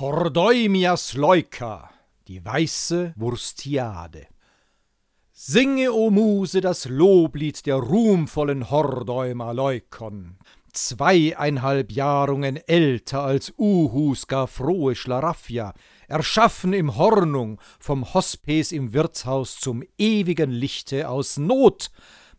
Hordeimias Leuka, die weiße Wurstiade. Singe, o Muse, das Loblied der ruhmvollen Hordeuma Leukon, zweieinhalb Jahrungen älter als Uhus gar frohe Schlaraffia, erschaffen im Hornung, vom Hospes im Wirtshaus zum ewigen Lichte aus Not,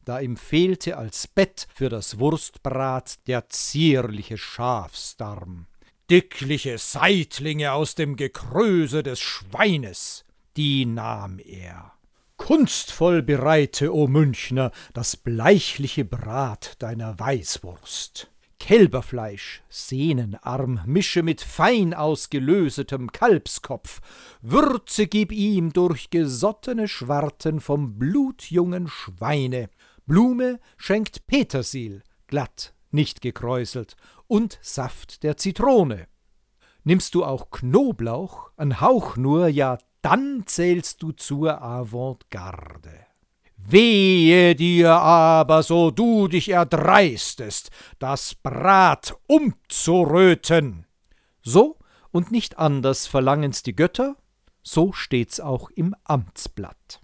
da ihm fehlte als Bett für das Wurstbrat der zierliche Schafsdarm. Dickliche Seitlinge aus dem Gekröse des Schweines, die nahm er. Kunstvoll bereite, o Münchner, das bleichliche Brat deiner Weißwurst. Kälberfleisch, Sehnenarm, mische mit fein ausgelösetem Kalbskopf, Würze gib ihm durch gesottene Schwarten vom blutjungen Schweine, Blume schenkt Petersil, glatt, nicht gekräuselt, und Saft der Zitrone. Nimmst du auch Knoblauch, ein Hauch nur, ja dann zählst du zur Avantgarde. Wehe dir aber, so du dich erdreistest, das Brat umzuröten. So und nicht anders verlangen's die Götter, so steht's auch im Amtsblatt.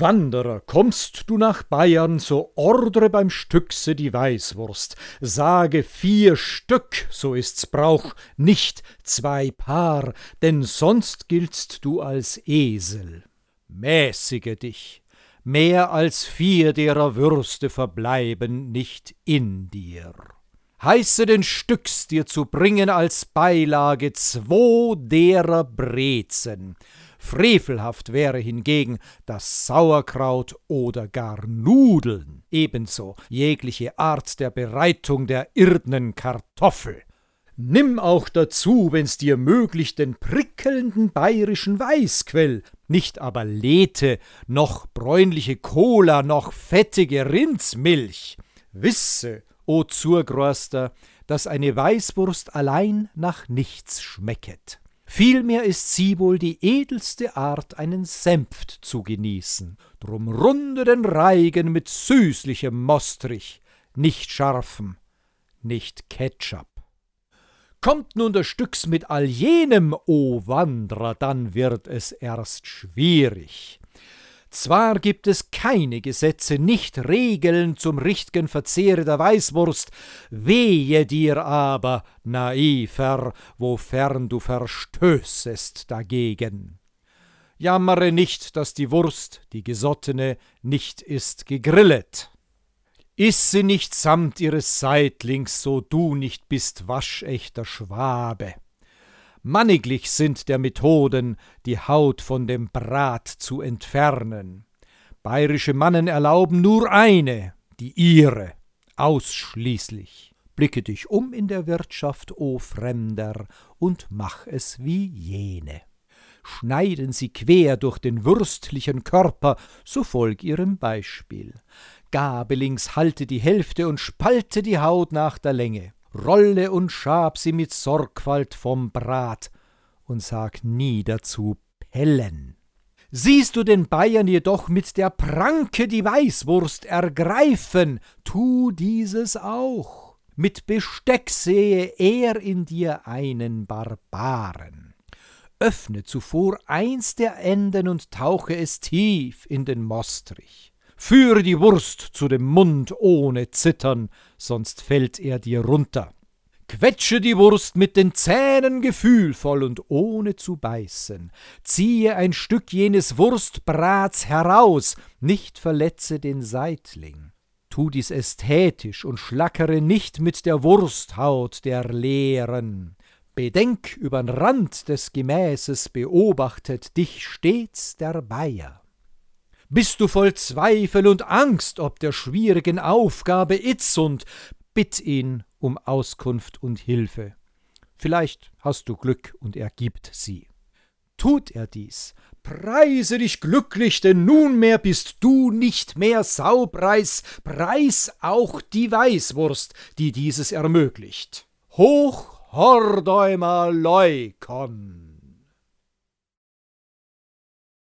Wanderer, kommst du nach Bayern, so ordre beim Stückse die Weißwurst. Sage vier Stück, so ist's Brauch, nicht zwei Paar, denn sonst giltst du als Esel. Mäßige dich, mehr als vier derer Würste verbleiben nicht in dir. Heiße den Stücks dir zu bringen als Beilage zwo derer Brezen, Frevelhaft wäre hingegen das Sauerkraut oder gar Nudeln, ebenso jegliche Art der Bereitung der irdnen Kartoffel. Nimm auch dazu, wenn's dir möglich, den prickelnden bayerischen Weißquell, nicht aber Lethe, noch bräunliche Cola, noch fettige Rindsmilch. Wisse, o Zurgroster, dass eine Weißwurst allein nach nichts schmecket. Vielmehr ist sie wohl die edelste Art, einen Senft zu genießen. Drum runde den Reigen mit süßlichem Mostrich, nicht scharfem, nicht Ketchup. Kommt nun der Stücks mit all jenem, o Wanderer, dann wird es erst schwierig. Zwar gibt es keine Gesetze, nicht Regeln zum richt'gen Verzehre der Weißwurst, wehe dir aber, Naiver, wofern du verstößest dagegen. Jammere nicht, dass die Wurst, die gesottene, nicht ist gegrillet. Iss sie nicht samt ihres Seitlings, so du nicht bist waschechter Schwabe. Manniglich sind der Methoden, die Haut von dem Brat zu entfernen. Bayerische Mannen erlauben nur eine, die ihre, ausschließlich. Blicke dich um in der Wirtschaft, o Fremder, und mach es wie jene. Schneiden sie quer durch den würstlichen Körper, so folg ihrem Beispiel. Gabelings halte die Hälfte und spalte die Haut nach der Länge rolle und schab sie mit Sorgfalt vom Brat und sag nie dazu Pellen. Siehst du den Bayern jedoch mit der Pranke die Weißwurst ergreifen, tu dieses auch. Mit Besteck sehe er in dir einen Barbaren. Öffne zuvor eins der Enden und tauche es tief in den Mostrich. Führe die Wurst zu dem Mund ohne Zittern, sonst fällt er dir runter. Quetsche die Wurst mit den Zähnen gefühlvoll und ohne zu beißen. Ziehe ein Stück jenes Wurstbrats heraus, nicht verletze den Seitling. Tu dies ästhetisch und schlackere nicht mit der Wursthaut der Leeren. Bedenk, übern Rand des Gemäßes beobachtet dich stets der Bayer. Bist du voll Zweifel und Angst ob der schwierigen Aufgabe Itzund, bitt ihn um Auskunft und Hilfe. Vielleicht hast du Glück und er gibt sie. Tut er dies, preise dich glücklich, denn nunmehr bist du nicht mehr Saupreis, preis auch die Weißwurst, die dieses ermöglicht. Hoch Hordäumer Leukon!